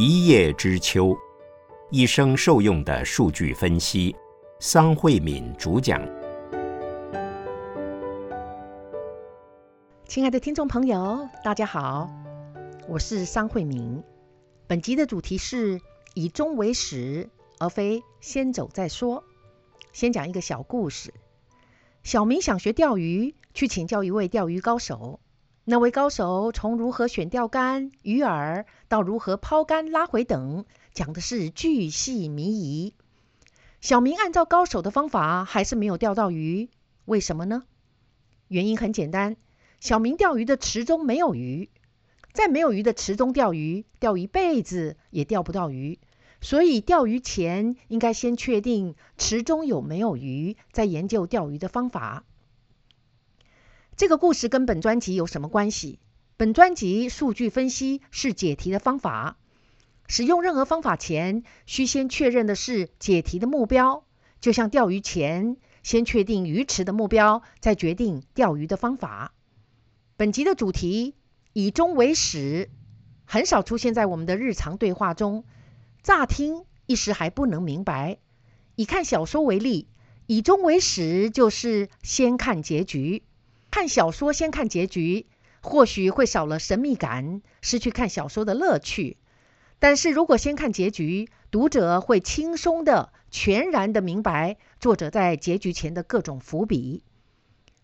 一叶知秋，一生受用的数据分析。桑慧敏主讲。亲爱的听众朋友，大家好，我是桑慧敏。本集的主题是以终为始，而非先走再说。先讲一个小故事。小明想学钓鱼，去请教一位钓鱼高手。那位高手从如何选钓竿、鱼饵，到如何抛竿拉回等，讲的是巨细靡遗。小明按照高手的方法，还是没有钓到鱼。为什么呢？原因很简单，小明钓鱼的池中没有鱼，在没有鱼的池中钓鱼，钓一辈子也钓不到鱼。所以钓鱼前应该先确定池中有没有鱼，再研究钓鱼的方法。这个故事跟本专辑有什么关系？本专辑数据分析是解题的方法。使用任何方法前，需先确认的是解题的目标。就像钓鱼前，先确定鱼池的目标，再决定钓鱼的方法。本集的主题以终为始，很少出现在我们的日常对话中。乍听一时还不能明白。以看小说为例，以终为始就是先看结局。看小说先看结局，或许会少了神秘感，失去看小说的乐趣。但是如果先看结局，读者会轻松的、全然的明白作者在结局前的各种伏笔。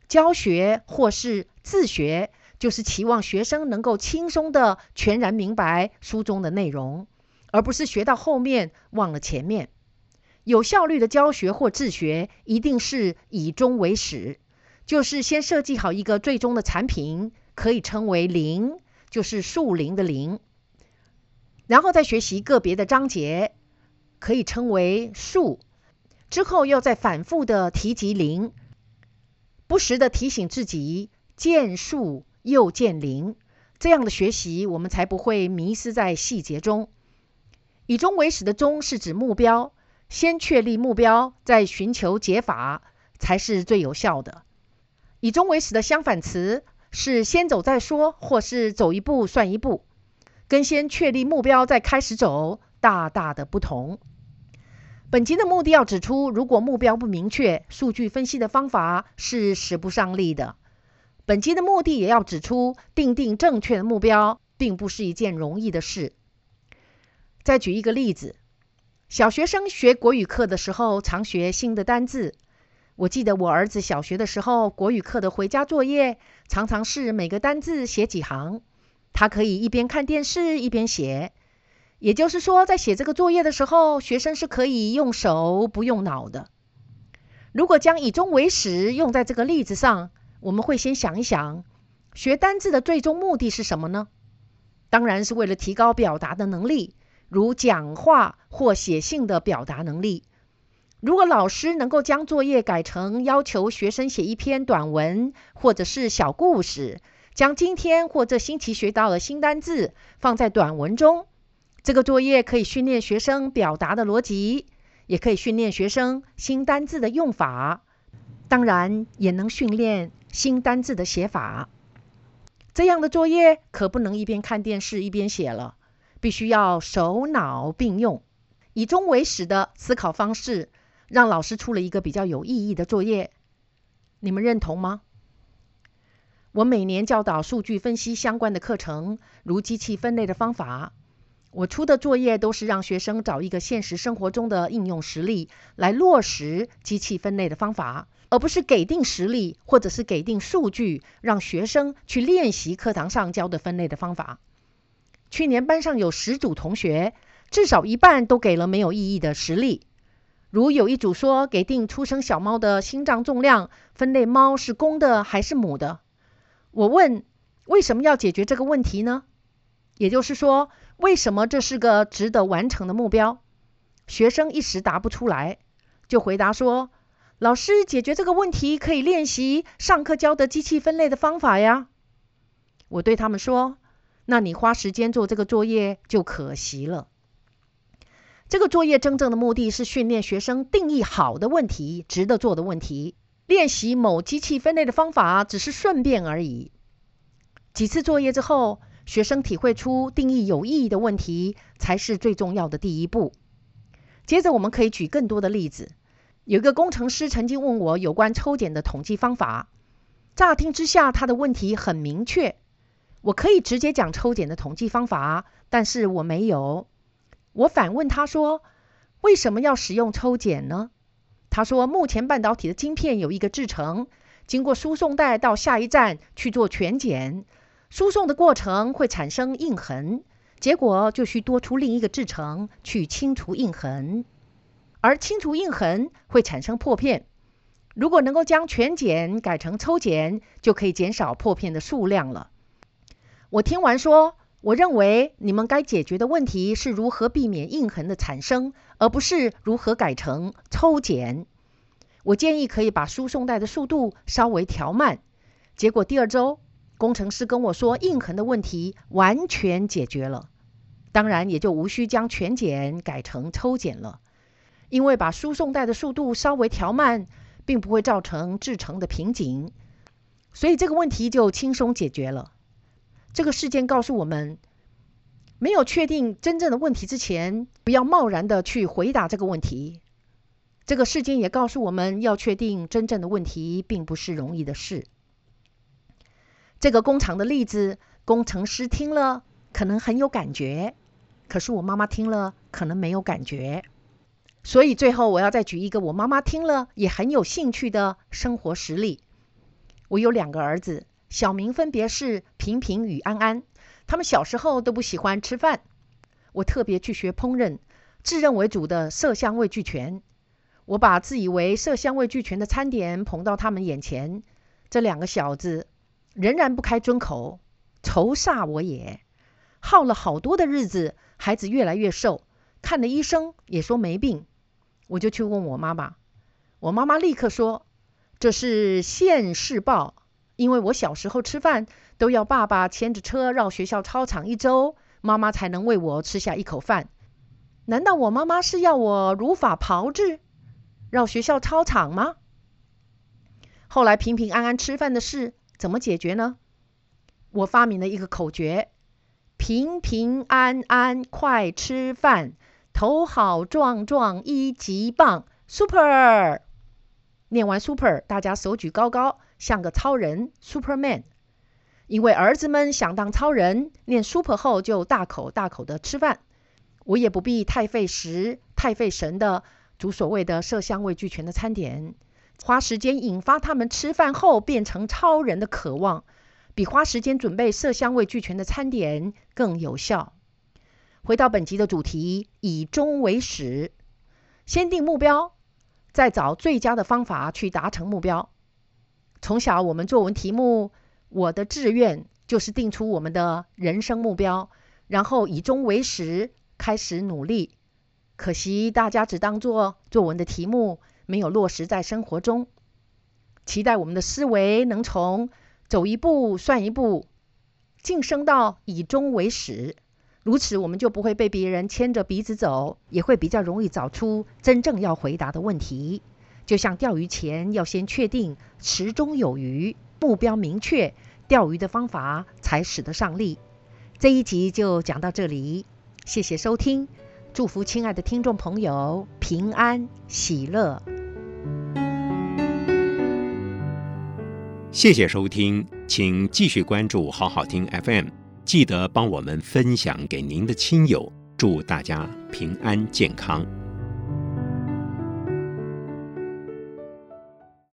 教学或是自学，就是期望学生能够轻松的、全然明白书中的内容，而不是学到后面忘了前面。有效率的教学或自学，一定是以终为始。就是先设计好一个最终的产品，可以称为零，就是树零的零。然后再学习个别的章节，可以称为树。之后又再反复的提及零，不时的提醒自己见树又见零。这样的学习，我们才不会迷失在细节中。以终为始的终是指目标，先确立目标，再寻求解法，才是最有效的。以终为始的相反词是先走再说，或是走一步算一步，跟先确立目标再开始走大大的不同。本集的目的要指出，如果目标不明确，数据分析的方法是使不上力的。本集的目的也要指出，定定正确的目标并不是一件容易的事。再举一个例子，小学生学国语课的时候，常学新的单字。我记得我儿子小学的时候，国语课的回家作业常常是每个单字写几行，他可以一边看电视一边写。也就是说，在写这个作业的时候，学生是可以用手不用脑的。如果将以终为始用在这个例子上，我们会先想一想，学单字的最终目的是什么呢？当然是为了提高表达的能力，如讲话或写信的表达能力。如果老师能够将作业改成要求学生写一篇短文或者是小故事，将今天或这星期学到的新单字放在短文中，这个作业可以训练学生表达的逻辑，也可以训练学生新单字的用法，当然也能训练新单字的写法。这样的作业可不能一边看电视一边写了，必须要手脑并用，以终为始的思考方式。让老师出了一个比较有意义的作业，你们认同吗？我每年教导数据分析相关的课程，如机器分类的方法。我出的作业都是让学生找一个现实生活中的应用实例来落实机器分类的方法，而不是给定实例或者是给定数据，让学生去练习课堂上教的分类的方法。去年班上有十组同学，至少一半都给了没有意义的实例。如有一组说给定出生小猫的心脏重量，分类猫是公的还是母的。我问为什么要解决这个问题呢？也就是说，为什么这是个值得完成的目标？学生一时答不出来，就回答说：“老师解决这个问题可以练习上课教的机器分类的方法呀。”我对他们说：“那你花时间做这个作业就可惜了。”这个作业真正的目的是训练学生定义好的问题，值得做的问题。练习某机器分类的方法只是顺便而已。几次作业之后，学生体会出定义有意义的问题才是最重要的第一步。接着，我们可以举更多的例子。有一个工程师曾经问我有关抽检的统计方法，乍听之下，他的问题很明确。我可以直接讲抽检的统计方法，但是我没有。我反问他说：“为什么要使用抽检呢？”他说：“目前半导体的晶片有一个制程，经过输送带到下一站去做全检，输送的过程会产生印痕，结果就需多出另一个制程去清除印痕，而清除印痕会产生破片。如果能够将全检改成抽检，就可以减少破片的数量了。”我听完说，我认为你们该解决的问题是如何避免印痕的产生，而不是如何改成抽检。我建议可以把输送带的速度稍微调慢。结果第二周，工程师跟我说，印痕的问题完全解决了，当然也就无需将全检改成抽检了，因为把输送带的速度稍微调慢，并不会造成制程的瓶颈，所以这个问题就轻松解决了。这个事件告诉我们，没有确定真正的问题之前，不要贸然的去回答这个问题。这个事件也告诉我们要确定真正的问题，并不是容易的事。这个工厂的例子，工程师听了可能很有感觉，可是我妈妈听了可能没有感觉。所以最后我要再举一个我妈妈听了也很有兴趣的生活实例。我有两个儿子。小名分别是平平与安安，他们小时候都不喜欢吃饭。我特别去学烹饪，自认为煮的色香味俱全。我把自以为色香味俱全的餐点捧到他们眼前，这两个小子仍然不开尊口，愁煞我也。耗了好多的日子，孩子越来越瘦，看了医生也说没病。我就去问我妈妈，我妈妈立刻说：“这是现世报。”因为我小时候吃饭都要爸爸牵着车绕学校操场一周，妈妈才能喂我吃下一口饭。难道我妈妈是要我如法炮制，绕学校操场吗？后来平平安安吃饭的事怎么解决呢？我发明了一个口诀：平平安安快吃饭，头好壮壮一级棒，Super！念完 Super，大家手举高高。像个超人，Superman。因为儿子们想当超人，念 Super 后就大口大口的吃饭，我也不必太费时、太费神的煮所谓的色香味俱全的餐点，花时间引发他们吃饭后变成超人的渴望，比花时间准备色香味俱全的餐点更有效。回到本集的主题，以终为始，先定目标，再找最佳的方法去达成目标。从小，我们作文题目，我的志愿就是定出我们的人生目标，然后以终为始，开始努力。可惜大家只当做作文的题目，没有落实在生活中。期待我们的思维能从走一步算一步，晋升到以终为始。如此，我们就不会被别人牵着鼻子走，也会比较容易找出真正要回答的问题。就像钓鱼前要先确定池中有鱼，目标明确，钓鱼的方法才使得上力。这一集就讲到这里，谢谢收听，祝福亲爱的听众朋友平安喜乐。谢谢收听，请继续关注好好听 FM，记得帮我们分享给您的亲友，祝大家平安健康。